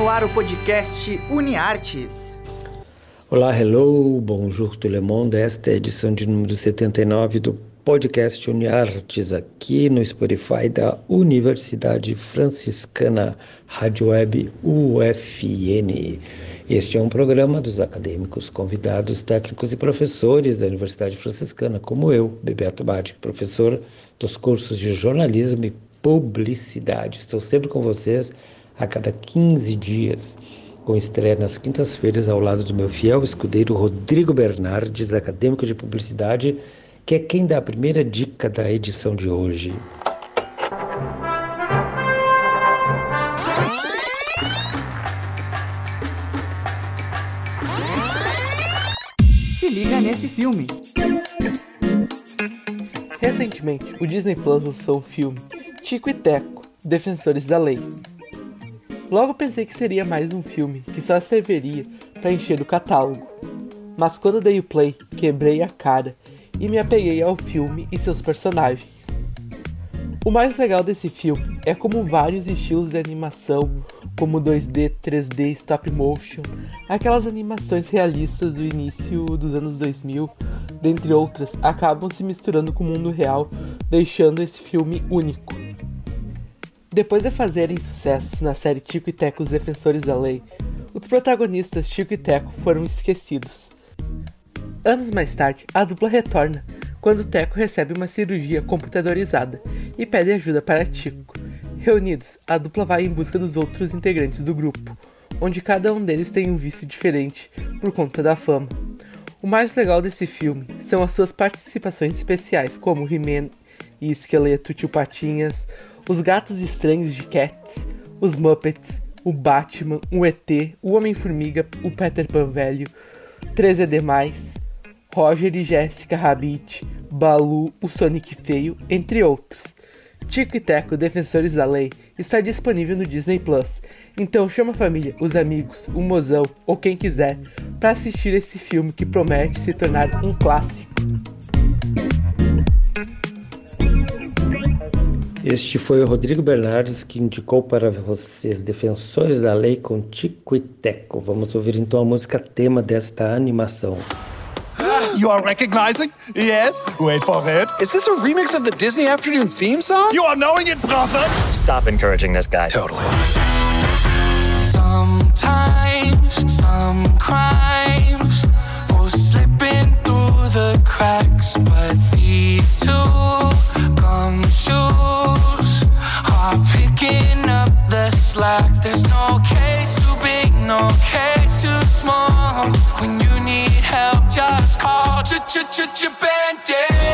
no ar o podcast UniArtes. Olá, hello, bonjour tout le monde. Esta é a edição de número 79 do podcast UniArtes aqui no Spotify da Universidade Franciscana Rádio Web UFN. Este é um programa dos acadêmicos, convidados, técnicos e professores da Universidade Franciscana, como eu, Bebeto Badi, professor dos cursos de jornalismo e publicidade. Estou sempre com vocês a cada 15 dias, com estreia nas quintas-feiras ao lado do meu fiel escudeiro Rodrigo Bernardes, acadêmico de publicidade, que é quem dá a primeira dica da edição de hoje. Se liga nesse filme. Recentemente, o Disney Plus lançou o filme Tico e Teco, Defensores da Lei. Logo pensei que seria mais um filme que só serviria para encher o catálogo. Mas quando dei o play, quebrei a cara e me apeguei ao filme e seus personagens. O mais legal desse filme é como vários estilos de animação, como 2D, 3D, stop motion, aquelas animações realistas do início dos anos 2000, dentre outras, acabam se misturando com o mundo real, deixando esse filme único. Depois de fazerem sucessos na série Tico e Teco Os Defensores da Lei, os protagonistas Tico e Teco foram esquecidos. Anos mais tarde, a dupla retorna quando Teco recebe uma cirurgia computadorizada e pede ajuda para Tico. Reunidos, a dupla vai em busca dos outros integrantes do grupo, onde cada um deles tem um vício diferente por conta da fama. O mais legal desse filme são as suas participações especiais, como He-Man e Esqueleto, Tio Patinhas, os Gatos Estranhos de Cats, os Muppets, o Batman, o ET, o Homem-Formiga, o Peter Pan Velho, 3 é Demais, Roger e Jessica Rabbit, Balu, o Sonic Feio, entre outros. Tico e Teco, Defensores da Lei, está disponível no Disney Plus. Então chama a família, os amigos, o mozão ou quem quiser para assistir esse filme que promete se tornar um clássico. Este foi o Rodrigo Bernardes que indicou para vocês Defensores da Lei com Tico e Teco. Vamos ouvir então a música tema desta animação. You are recognizing? Yes. Wait for it. Is this a remix of the Disney Afternoon theme song? You are knowing it, brother. Stop encouraging this guy. Totally. Sometimes some crimes go slipping through the cracks, but picking up the slack. There's no case too big, no case too small. When you need help, just call Ch-ch-ch-bandit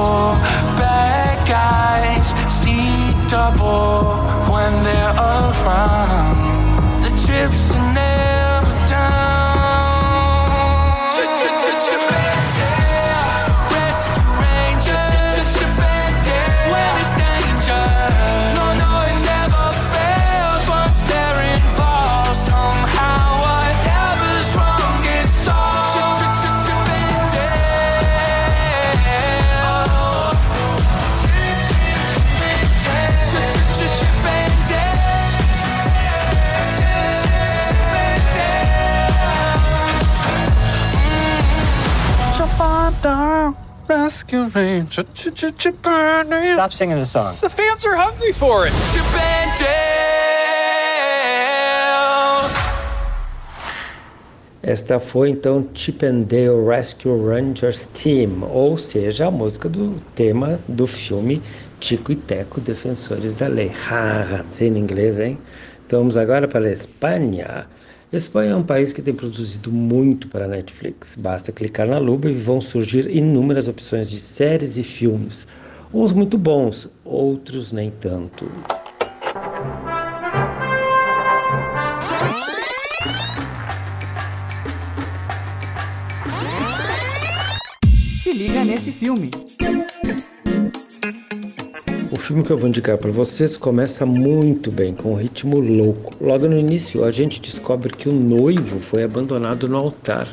trouble. Bad guys see double when they're around. The chips are Rescue Ranger. Stop singing the song. The fans are hungry for it. Esta foi então Chip and Dale Rescue Rangers Team, ou seja, a música do tema do filme Tico e Teco Defensores da Lei. Haha, sendo inglês, hein? Então vamos agora para a Espanha. Espanha é um país que tem produzido muito para a Netflix. Basta clicar na lupa e vão surgir inúmeras opções de séries e filmes. Uns muito bons, outros nem tanto. Se liga nesse filme. Filme que eu vou indicar para vocês começa muito bem, com um ritmo louco. Logo no início, a gente descobre que o noivo foi abandonado no altar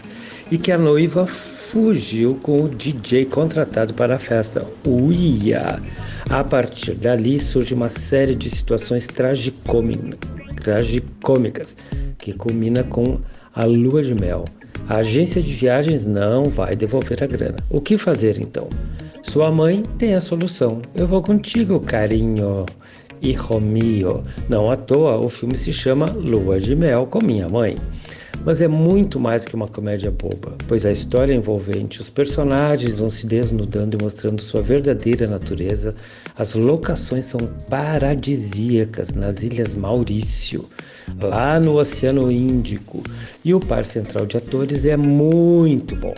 e que a noiva fugiu com o DJ contratado para a festa, o Ia. A partir dali surge uma série de situações tragicômicas que culmina com a lua de mel. A agência de viagens não vai devolver a grana. O que fazer então? Sua mãe tem a solução. Eu vou contigo, carinho. Hijo mio. Não à toa, o filme se chama Lua de Mel com minha mãe. Mas é muito mais que uma comédia boba, pois a história é envolvente, os personagens vão se desnudando e mostrando sua verdadeira natureza. As locações são paradisíacas nas Ilhas Maurício, lá no Oceano Índico, e o par central de atores é muito bom.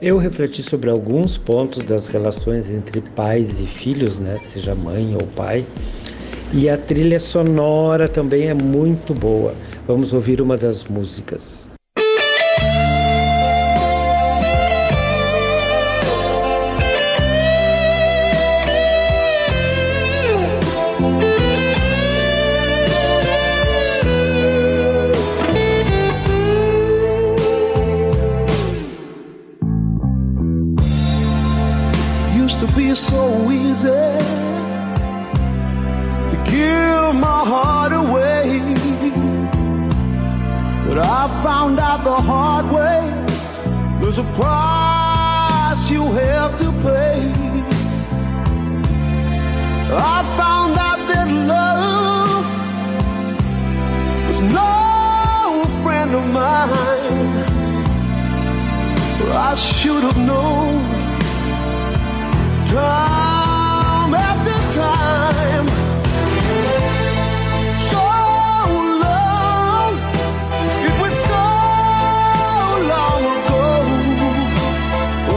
Eu refleti sobre alguns pontos das relações entre pais e filhos, né, seja mãe ou pai, e a trilha sonora também é muito boa. Vamos ouvir uma das músicas. Found out the hard way there's a price you have to pay. I found out that love was no friend of mine. I should have known time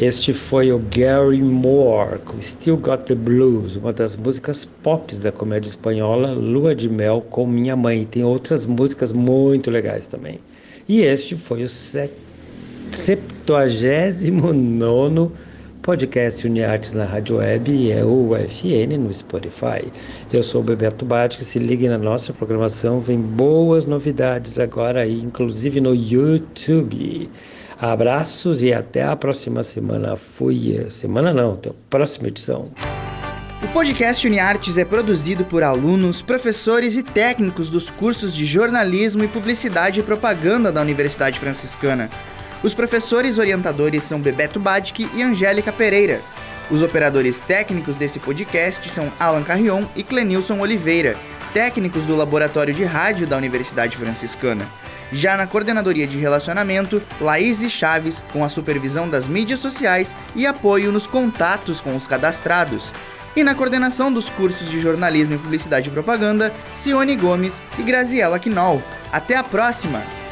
Este foi o Gary Moore com Still Got the Blues, uma das músicas pop da comédia espanhola Lua de Mel com Minha Mãe. Tem outras músicas muito legais também. E este foi o 79 podcast Uniartes na Rádio Web e é o UFN no Spotify. Eu sou o Bebeto Batic, se ligue na nossa programação, vem boas novidades agora inclusive no YouTube. Abraços e até a próxima semana. Fui. Semana não, até a próxima edição. O podcast UniArtes é produzido por alunos, professores e técnicos dos cursos de jornalismo e publicidade e propaganda da Universidade Franciscana. Os professores orientadores são Bebeto Badic e Angélica Pereira. Os operadores técnicos desse podcast são Alan Carrion e Clenilson Oliveira, técnicos do Laboratório de Rádio da Universidade Franciscana. Já na coordenadoria de relacionamento, Laís Chaves, com a supervisão das mídias sociais e apoio nos contatos com os cadastrados. E na coordenação dos cursos de jornalismo e publicidade e propaganda, Cione Gomes e Graziela Quinol. Até a próxima!